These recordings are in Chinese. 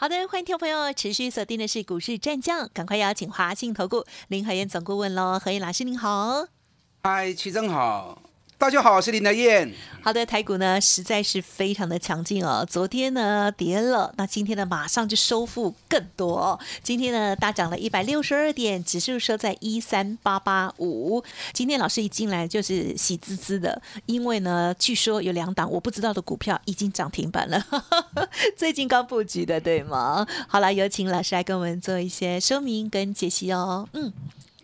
好的，欢迎听众朋友持续锁定的是股市战将，赶快邀请华信投顾林和燕总顾问喽，何燕老师您好。嗨，齐真好，大家好，我是林德燕。好的，台股呢实在是非常的强劲哦，昨天呢跌了，那今天呢马上就收复更多。今天呢大涨了一百六十二点，指数收在一三八八五。今天老师一进来就是喜滋滋的，因为呢据说有两档我不知道的股票已经涨停板了，最近刚布局的对吗？好了，有请老师来跟我们做一些说明跟解析哦。嗯，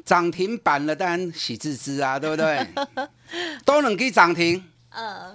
涨停板了，当然喜滋滋啊，对不对？都能给涨停，呃，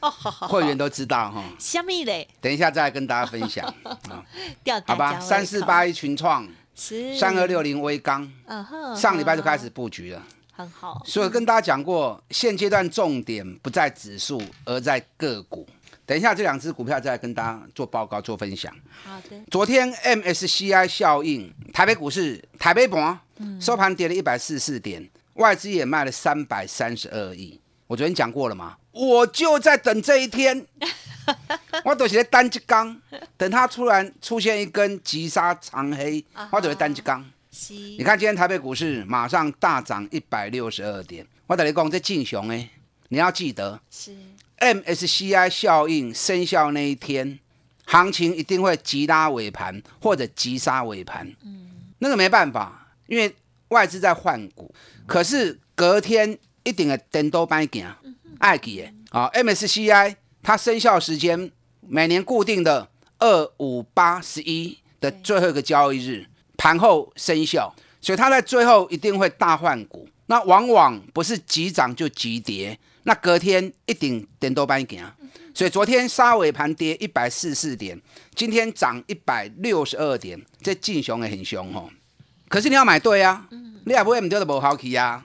会员都知道哈。虾米嘞？等一下再来跟大家分享啊，掉好吧？三四八一群创，是三二六零微钢，嗯哼，上礼拜就开始布局了。很好，所以跟大家讲过，现阶段重点不在指数，而在个股。等一下这两只股票再来跟大家做报告、做分享。好的，昨天 MSCI 效应，台北股市台北盘收盘跌了一百四十四点，外资也卖了三百三十二亿。我昨天讲过了嘛，我就在等这一天，我都是在单只缸，等它突然出现一根急杀长黑，我都在单只缸。你你看今天台北股市马上大涨一百六十二点，我等你讲这进雄哎，你要记得是 MSCI 效应生效那一天，行情一定会急拉尾盘或者急杀尾盘。嗯，那个没办法，因为外资在换股。可是隔天一定的灯都白行，爱记的啊。MSCI 它生效时间每年固定的二五八十一的最后一个交易日盘后生效，所以它在最后一定会大换股。那往往不是急涨就急跌。那隔天一定点多半行，所以昨天杀尾盘跌一百四十四点，今天涨一百六十二点，这进熊也很凶哦。可是你要买对啊，你也不会唔丢的不好奇啊。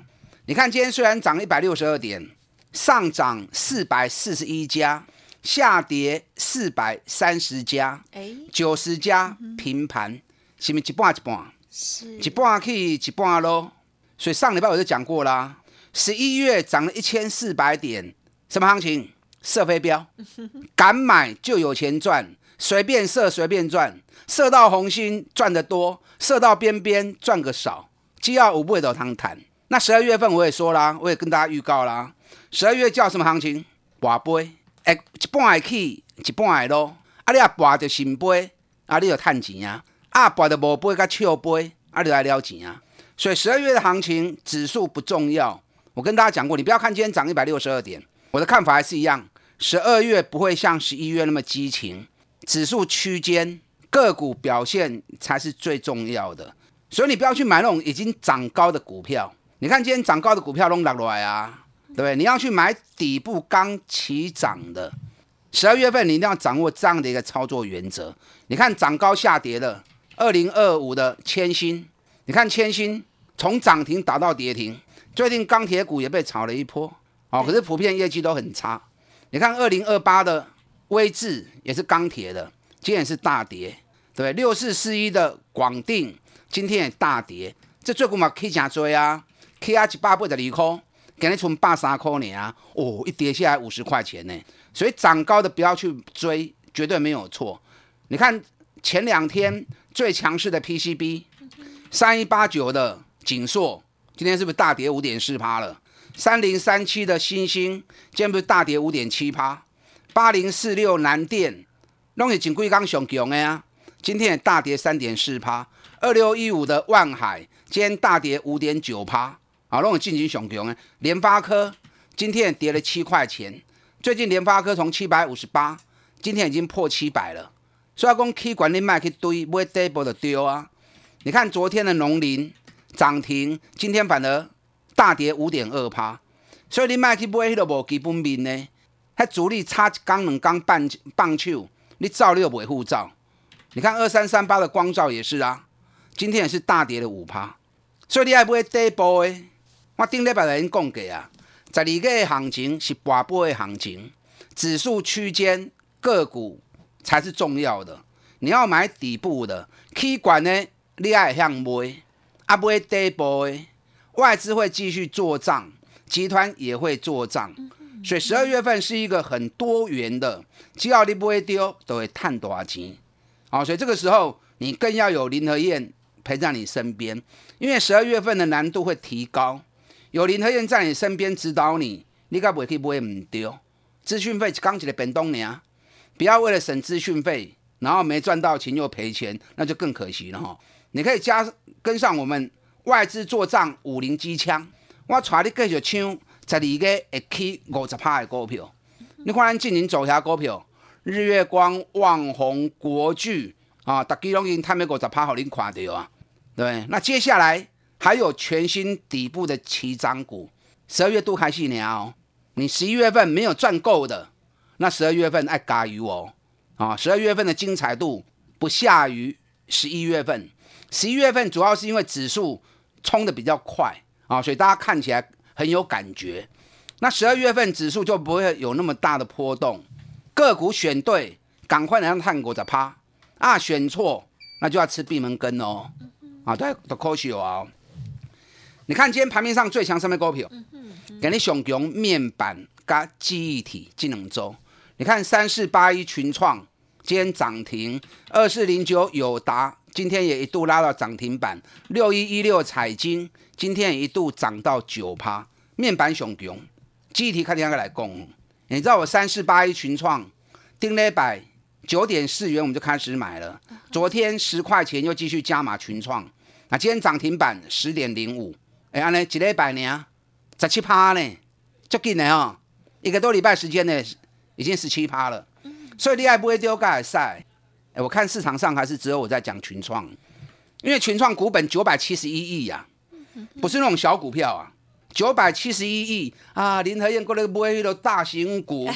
你看今天虽然涨一百六十二点，上涨四百四十一家，下跌四百三十家，哎，九十家平盘，是不是一半一半？是一半去一半咯。所以上礼拜我就讲过啦。十一月涨了一千四百点，什么行情？射飞镖，敢买就有钱赚，随便射随便赚，射到红心赚得多，射到边边赚个少，只要五倍都汤谈。那十二月份我也说啦，我也跟大家预告啦，十二月叫什么行情？博杯，哎，一半会起，一半会落。啊，你啊博着新杯，啊，你就赚钱啊；啊，博着无杯甲笑杯，啊，你来了钱啊。所以十二月的行情，指数不重要。我跟大家讲过，你不要看今天涨一百六十二点，我的看法还是一样。十二月不会像十一月那么激情，指数区间个股表现才是最重要的。所以你不要去买那种已经涨高的股票。你看今天涨高的股票都落来啊，对不对？你要去买底部刚起涨的。十二月份你一定要掌握这样的一个操作原则。你看涨高下跌的二零二五的千星，你看千星从涨停打到跌停。最近钢铁股也被炒了一波，哦，可是普遍业绩都很差。你看二零二八的威智也是钢铁的，今天也是大跌，对不对六四四一的广定今天也大跌，这最股嘛 K 加追啊，K 啊一百八十二块，给你从八三块呢啊，哦，一跌下来五十块钱呢，所以涨高的不要去追，绝对没有错。你看前两天最强势的 PCB 三一八九的锦硕。今天是不是大跌五点四趴了？三零三七的星星今天不是大跌五点七趴？八零四六南电拢是锦贵刚上强的啊，今天也大跌三点四趴。二六一五的万海今天大跌五点九趴，啊，拢是进行上强的。联发科今天跌了七块钱，最近联发科从七百五十八，今天已经破七百了。所以讲 K 管理卖去堆，买 double 的丢啊。你看昨天的农林。涨停，今天反而大跌五点二趴，所以你卖去买迄个无基本面呢？还主力差刚两刚半棒球，你照六尾护照。你看二三三八的光照也是啊，今天也是大跌了五趴，所以你还不会跌波诶，我顶礼拜就已经讲过啊，十二个的行情是跋波的行情，指数区间个股才是重要的。你要买底部的，K 管呢，你爱向买，啊买底部的，外资会继续做账，集团也会做账，所以十二月份是一个很多元的，只要你不会丢，都会赚多少钱。好，所以这个时候你更要有林和燕陪在你身边，因为十二月份的难度会提高。有林和燕在你身边指导你，你该不会去买唔丢？资讯费刚起来变动呢，不要为了省资讯费，然后没赚到钱又赔钱，那就更可惜了哈。你可以加跟上我们外资做账五零机枪，我揣你继续抢十二个会起五十趴的股票。你看咱今年走下股票，日月光、旺宏、国巨啊，大家拢已经探到五十趴，好恁看到啊。对，那接下来。还有全新底部的起涨股，十二月度开戏年哦。你十一月份没有赚够的，那十二月份爱加油哦。啊，十二月份的精彩度不下于十一月份。十一月份主要是因为指数冲的比较快啊，所以大家看起来很有感觉。那十二月份指数就不会有那么大的波动。个股选对，赶快来让探股在趴啊，选错那就要吃闭门羹哦。啊，对，都可惜哦。你看今天盘面上最强上面股票，给你熊熊面板加记忆体技能周。你看三四八一群创今天涨停，二四零九友达今天也一度拉到涨停板，六一一六彩金今天也一度涨到九趴。面板熊熊，具体看天要来攻。你知道我三四八一群创定了百九点四元我们就开始买了，昨天十块钱又继续加码群创，那今天涨停板十点零五。哎，安尼一礼拜呢，十七趴呢，足紧的哦，一个多礼拜时间呢，已经十七趴了。所以你还不会丢盖赛？哎，我看市场上还是只有我在讲群创，因为群创股本九百七十一亿呀，不是那种小股票啊，九百七十一亿啊。林和燕过来买那个大型股，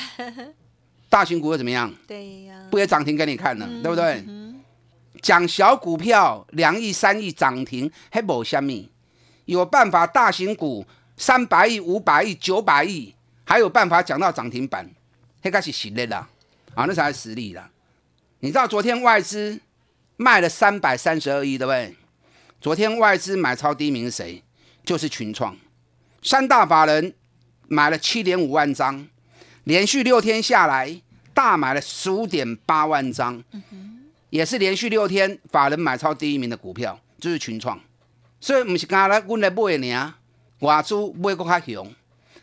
大型股又怎么样？对呀，不也涨停给你看了，对不对？讲小股票两亿三亿涨停，还无虾米。有办法，大型股三百亿、五百亿、九百亿，还有办法讲到涨停板，那个是实力啦，啊，那才是实力啦。你知道昨天外资卖了三百三十二亿，对不对？昨天外资买超第一名是谁？就是群创，三大法人买了七点五万张，连续六天下来大买了十五点八万张，也是连续六天法人买超第一名的股票，就是群创。所以不是刚来，我来买呢，外资买个较凶，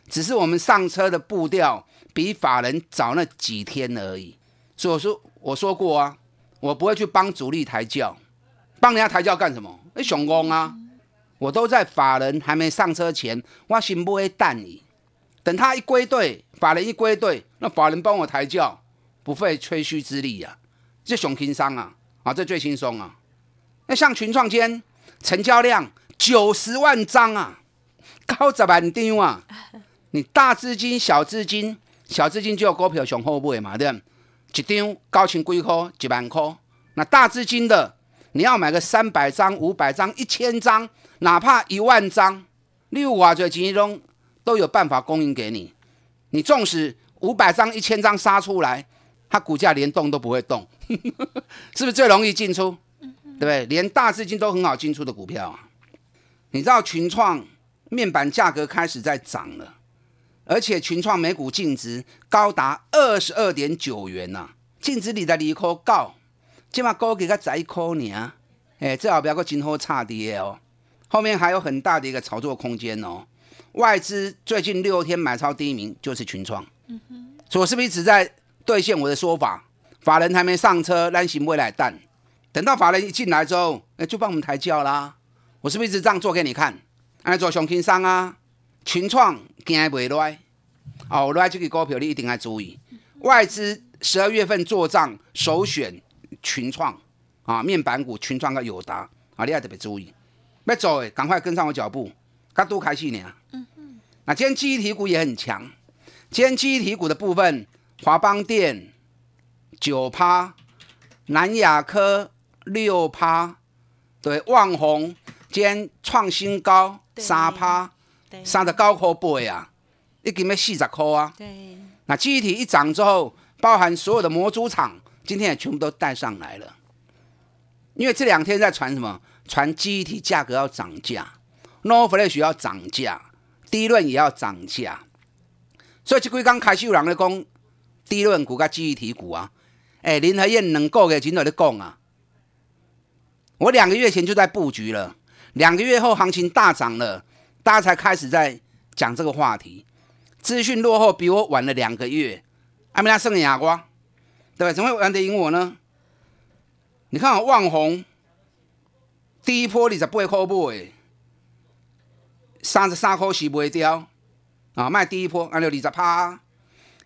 只是我们上车的步调比法人早那几天而已。所以我说，我说过啊，我不会去帮主力抬轿，帮人家抬轿干什么？那熊工啊！我都在法人还没上车前，我先不会淡你。等他一归队，法人一归队，那法人帮我抬轿，不费吹嘘之力呀，这熊轻松啊！啊，这最轻松啊！那像群创间。成交量九十万张啊，高十万张啊！你大资金、小资金、小资金就有股票上好买嘛，对不一张高清几块，一万块。那大资金的，你要买个三百张、五百张、一千张，哪怕一万张，六瓦这金融都有办法供应给你。你纵使五百张、一千张杀出来，它股价连动都不会动，是不是最容易进出？对不对？连大资金都很好进出的股票啊！你知道群创面板价格开始在涨了，而且群创每股净值高达二十二点九元呐，净值里的离科高，起码高给个十一块呢。哎，最好不要个今后差跌哦。后面还有很大的一个炒作空间哦。外资最近六天买超第一名就是群创，嗯哼，所以我是不是一直在兑现我的说法？法人还没上车，担心未来淡。等到法人一进来之后，哎，就帮我们抬轿啦。我是不是一直这样做给你看？来做熊轻商啊，群创惊袂来。哦，来这个股票你一定要注意。外资十二月份做账首选群创啊，面板股群创跟友达啊，你要特别注意。要走诶，赶快跟上我脚步。刚都开戏呢。嗯嗯。那今天记忆体股也很强。今天记忆体股的部分，华邦电九趴，南亚科。六趴，对，旺宏今天创新高，三趴，对三十九块八啊，已经要四十块啊。对，那记忆体一涨之后，包含所有的模组厂，今天也全部都带上来了。因为这两天在传什么？传记忆体价格要涨价，No Flash 要涨价，低润也要涨价。所以这几刚开始有人在讲低润股跟记忆体股啊。哎，林和燕两个月前就在讲啊，我两个月前就在布局了，两个月后行情大涨了，大家才开始在讲这个话题。资讯落后比我晚了两个月，阿米拉胜亚瓜，对吧？怎么会玩得赢我呢？你看我旺宏第一波二十八块买，三十三块是卖掉啊，卖第一波按照二十趴，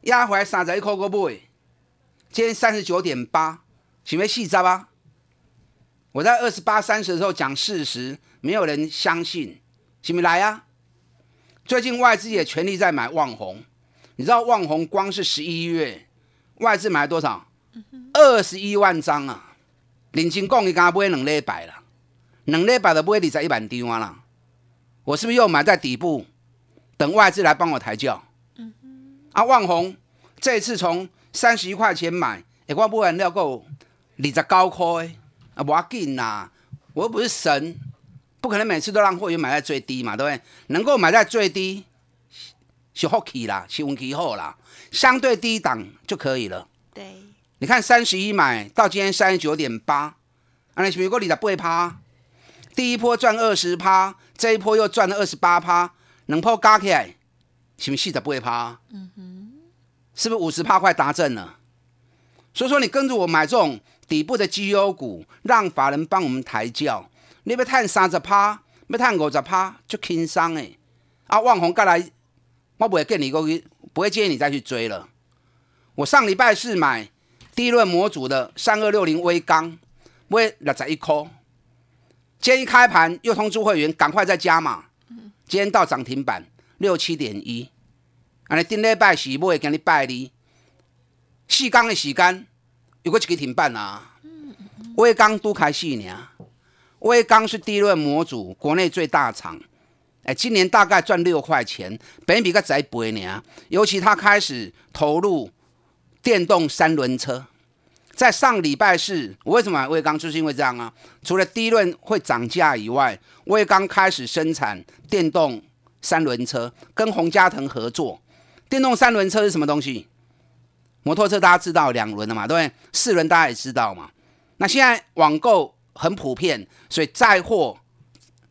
压回来三十一块个买，今天三十九点八，是没细十啊？我在二十八、三十的时候讲事实，没有人相信，是没来啊？最近外资也全力在买旺宏，你知道旺宏光是十一月外资买了多少？二十一万张啊！林金讲，伊刚买两礼拜了，两礼拜就买二十一万张啦。我是不是又买在底部，等外资来帮我抬轿？啊，旺宏这次从三十一块钱买，哎，我买完了够二十九块，啊，无要紧呐，我又不是神。不可能每次都让会员买在最低嘛，对不对？能够买在最低是福气啦，是运气好啦，相对低档就可以了。对，你看三十一买到今天三十九点八，啊，你是不是过二十八趴？第一波赚二十趴，这一波又赚了二十八趴，两波加起来是不是四十八趴？嗯哼，是不是五十趴快达阵了？所以说你跟着我买这种底部的绩优股，让法人帮我们抬轿。你要赚三十趴，要赚五十趴，就轻松诶。啊，旺宏过来，我不会建议你，不会建议你再去追了。我上礼拜四买第一轮模组的三二六零微钢，买六十一颗。今天一开盘又通知会员赶快再加码。今天到涨停板六七点一。安尼顶礼拜是买，今日拜二四钢的时间有个一个停板啊。微钢都开始呢。威刚是低润模组国内最大厂，哎，今年大概赚六块钱，本比个仔倍呢。尤其他开始投入电动三轮车，在上礼拜四，我为什么买威刚？就是因为这样啊。除了低润会涨价以外，威刚开始生产电动三轮车，跟洪家腾合作。电动三轮车是什么东西？摩托车大家知道两轮的嘛，对不对？四轮大家也知道嘛。那现在网购。很普遍，所以载货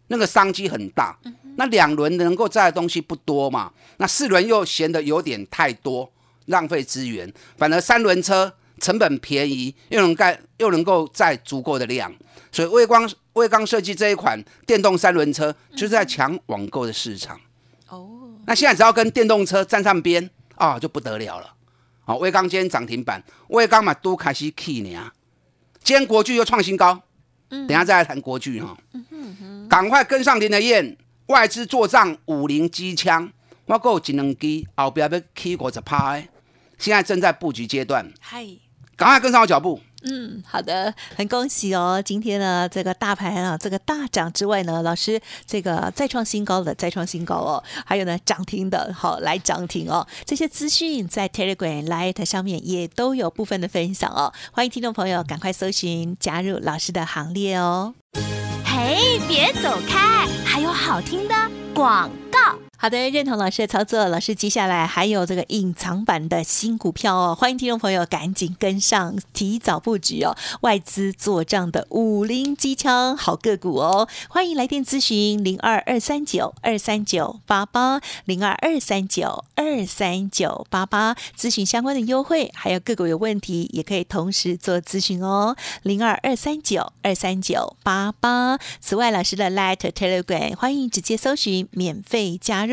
那个商机很大。那两轮能够载的东西不多嘛？那四轮又嫌得有点太多，浪费资源。反而三轮车成本便宜，又能盖又能够载足够的量。所以微光微刚设计这一款电动三轮车，就是在抢网购的市场。哦，那现在只要跟电动车站上边啊，就不得了了。好，微刚今天涨停板，微刚嘛都开始起呢。今天国巨又创新高。等下再来谈国剧哈，赶快跟上林德燕，外资做账五零机枪，我够一两机后边要起五十趴，现在正在布局阶段，嗨，赶快跟上我脚步。嗯，好的，很恭喜哦！今天呢，这个大盘啊，这个大涨之外呢，老师这个再创新高的再创新高哦，还有呢涨停的，好来涨停哦。这些资讯在 Telegram、Light 上面也都有部分的分享哦，欢迎听众朋友赶快搜寻加入老师的行列哦。嘿，别走开，还有好听的广告。好的，认同老师的操作，老师接下来还有这个隐藏版的新股票哦，欢迎听众朋友赶紧跟上，提早布局哦，外资做账的五零机枪好个股哦，欢迎来电咨询零二二三九二三九八八零二二三九二三九八八，咨询相关的优惠，还有个股有问题也可以同时做咨询哦，零二二三九二三九八八。此外，老师的 Light Telegram 欢迎直接搜寻免费加入。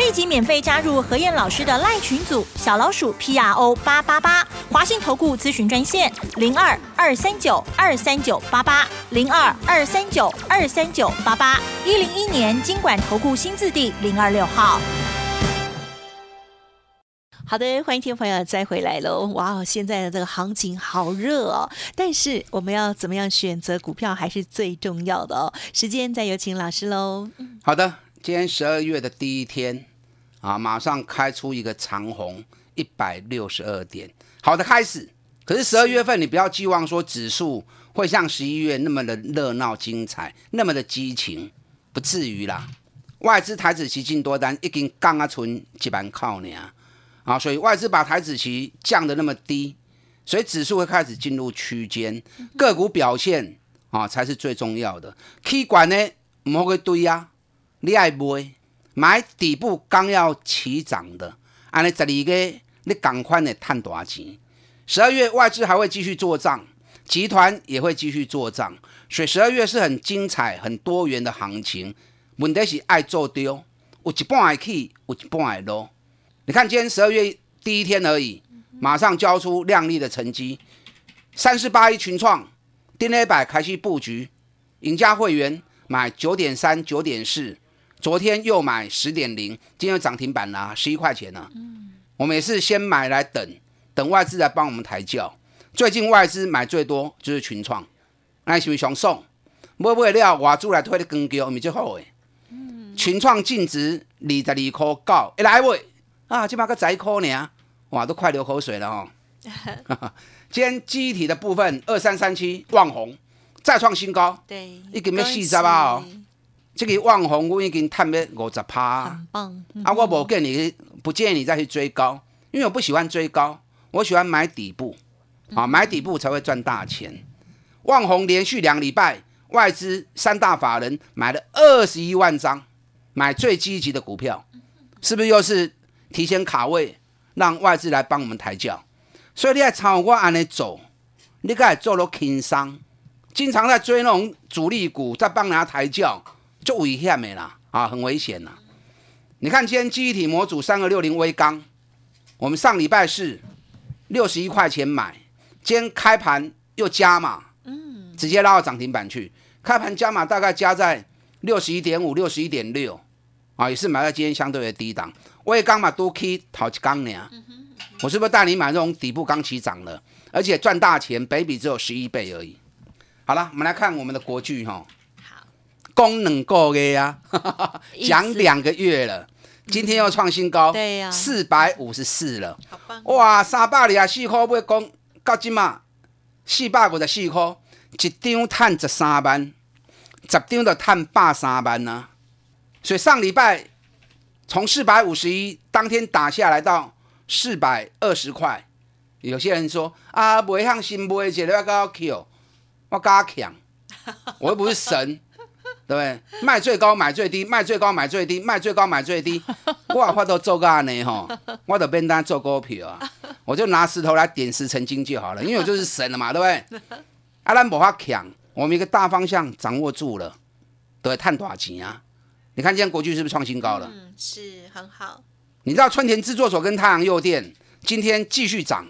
立即免费加入何燕老师的赖群组，小老鼠 P R O 八八八，华信投顾咨询专线零二二三九二三九八八零二二三九二三九八八，一零一年经管投顾新字第零二六号。好的，欢迎听众朋友再回来喽！哇哦，现在的这个行情好热哦，但是我们要怎么样选择股票还是最重要的哦。时间再有请老师喽。好的，今天十二月的第一天啊，马上开出一个长红一百六十二点，好的开始。可是十二月份你不要寄望说指数会像十一月那么的热闹精彩，那么的激情，不至于啦。外资台子期进多单已经降啊，存几万靠呢啊，所以外资把台子期降得那么低，所以指数会开始进入区间，个股表现啊才是最重要的。K 管呢，唔好去堆啊，你爱买买底部刚要起涨的，安尼十二个你赶快的探大钱。十二月外资还会继续做账，集团也会继续做账，所以十二月是很精彩、很多元的行情。问题是爱做丢，有一半会起，有一半会落。你看，今天十二月第一天而已，马上交出亮丽的成绩。三四八一群创，，DNA 百开始布局，赢家会员买九点三、九点四，昨天又买十点零，今天涨停板啦，十一块钱呢。我们也是先买来等，等外资来帮我们抬轿。最近外资买最多就是群创，那是不是想送？买不了，外资来推的更高，咪最好诶。群创净值二十二块九，一来喂。啊，起码个窄口呢，哇，都快流口水了哦。今天记忆体的部分，二三三七旺红再创新高，对，一个没四十啊哦。这个旺红我已经探了五十趴，很棒。啊，我不建议你，不建议你再去追高，因为我不喜欢追高，我喜欢买底部，啊，买底部才会赚大钱。旺红连续两礼拜，外资三大法人买了二十一万张，买最积极的股票，是不是又是？提前卡位，让外资来帮我们抬轿，所以你在朝我安尼走，你该做了轻商，经常在追那种主力股，在帮人家抬轿，就危险的啦，啊，很危险呐！你看今天记忆体模组三二六零微钢，我们上礼拜是六十一块钱买，今天开盘又加码，嗯，直接拉到涨停板去，开盘加码大概加在六十一点五、六十一点六，啊，也是买在今天相对的低档。我也刚嘛多 K 淘起钢呢，我是不是带你买这种底部刚起涨的，而且赚大钱，北比只有十一倍而已。好了，我们来看我们的国剧哈，功能够的呀，讲两个月了，今天又创新高，对呀，四百五十四了，好棒，哇，三百二十四块要讲到今嘛，四百五十四块，一张赚十三万，十张就赚百三万啊，所以上礼拜。从四百五十一当天打下来到四百二十块，有些人说啊，不会像新买一个要高 Q，我加强，我又不是神，对不对？卖最高买最低，卖最高买最低，卖最高买最低，我话都做个安尼吼，我都变单做股票啊，我就拿石头来点石成金就好了，因为我就是神了嘛，对不对？阿兰无法强，我们一个大方向掌握住了，对，探多少钱啊？你看今天国巨是不是创新高了？嗯，是很好。你知道春田制作所跟太阳诱电今天继续涨，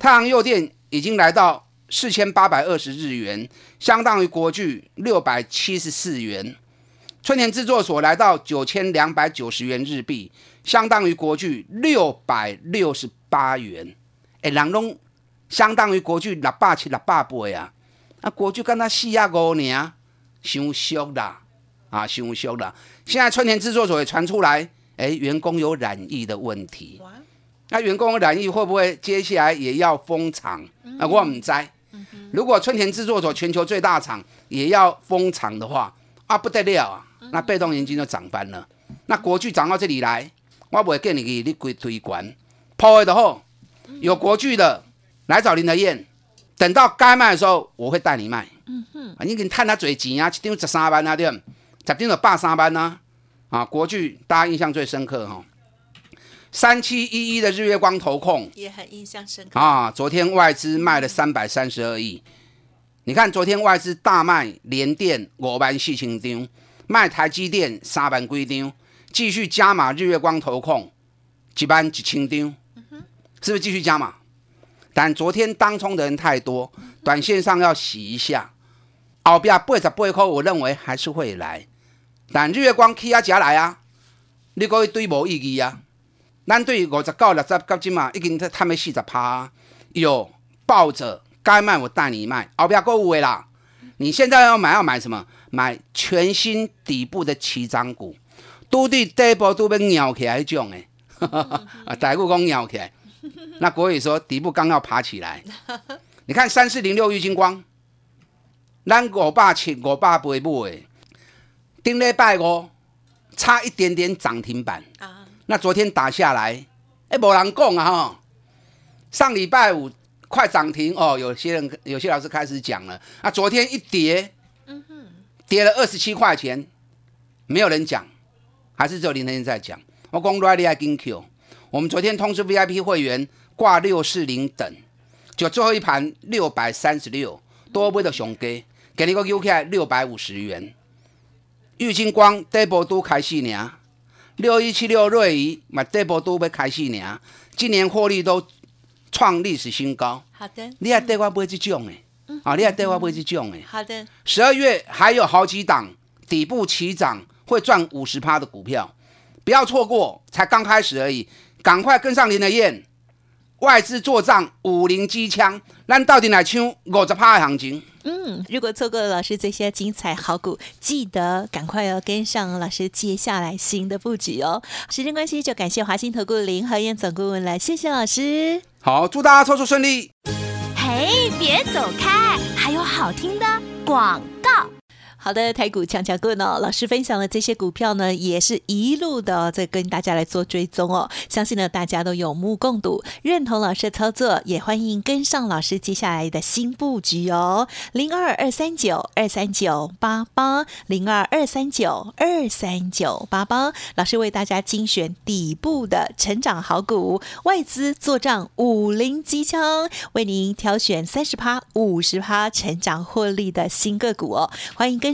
太阳诱电已经来到四千八百二十日元，相当于国巨六百七十四元。春田制作所来到九千两百九十元日币，相当于国巨六百六十八元。哎，人拢相当于国巨六百七、六百倍啊！啊，国巨跟他四啊五年，伤俗啦。啊，凶凶的！现在春田制作所也传出来，哎，员工有染疫的问题。那员工染疫会不会接下来也要封厂？啊，我唔知。如果春田制作所全球最大厂也要封厂的话，啊，不得了啊！那被动元金就涨翻了。那国巨涨到这里来，我不会建议你归推管，抛的后有国巨的来找林德燕，等到该卖的时候，我会带你卖。嗯哼，你给你探他嘴钱啊，一张十三万啊，对。十定了八三班呢？啊，国巨大家印象最深刻哈，三七一一的日月光投控也很印象深刻啊。昨天外资卖了三百三十二亿，你看昨天外资大卖联电五万四千张，卖台积电三万几张，继续加码日月光投控，几班一千张，是不是继续加码？但昨天当冲的人太多，短线上要洗一下。后边八十八块，我认为还是会来。但日月光起啊加来啊，你讲一堆无意义啊。咱对五十九、六十九金嘛，已经他们四十趴，有抱着该卖我带你卖，后边购物的啦。你现在要买要买什么？买全新底部的起涨股，都对底部都被咬起来种诶。啊，大股讲咬起来，那国语说底部刚要爬起来。你看三四零六玉金光，咱五百七、五百八买诶，顶礼拜五差一点点涨停板啊。那昨天打下来，哎，无人讲啊哈。上礼拜五快涨停哦，有些人有些老师开始讲了。那昨天一跌。嗯哼跌了二十七块钱，没有人讲，还是只有林天在讲。我讲 ready I g Q。我们昨天通知 VIP 会员挂六四零等，就最后一盘六百三十六，多不的熊给，给你个 UK 六百五十元。玉金光 double 都开戏呢，六一七六瑞仪嘛 double 都要开始呢，今年获利都创历史新高。好的，你还对我买这种诶？啊，你还对我不会去种诶。好的，十二月还有好几档底部起涨会赚五十趴的股票，不要错过，才刚开始而已，赶快跟上林德燕。外资做账五零机枪，咱到底来抢五十趴的行情？嗯，如果错过了老师这些精彩好股，记得赶快要跟上老师接下来新的布局哦。时间关系，就感谢华兴投顾林和燕总顾问了，谢谢老师。好，祝大家操作顺利。嘿，别走开！还有好听的广告。好的，台股强强棍哦，老师分享的这些股票呢，也是一路的在跟大家来做追踪哦。相信呢，大家都有目共睹，认同老师的操作，也欢迎跟上老师接下来的新布局哦。零二二三九二三九八八，零二二三九二三九八八，老师为大家精选底部的成长好股，外资做账五零机枪，为您挑选三十趴、五十趴成长获利的新个股哦。欢迎跟。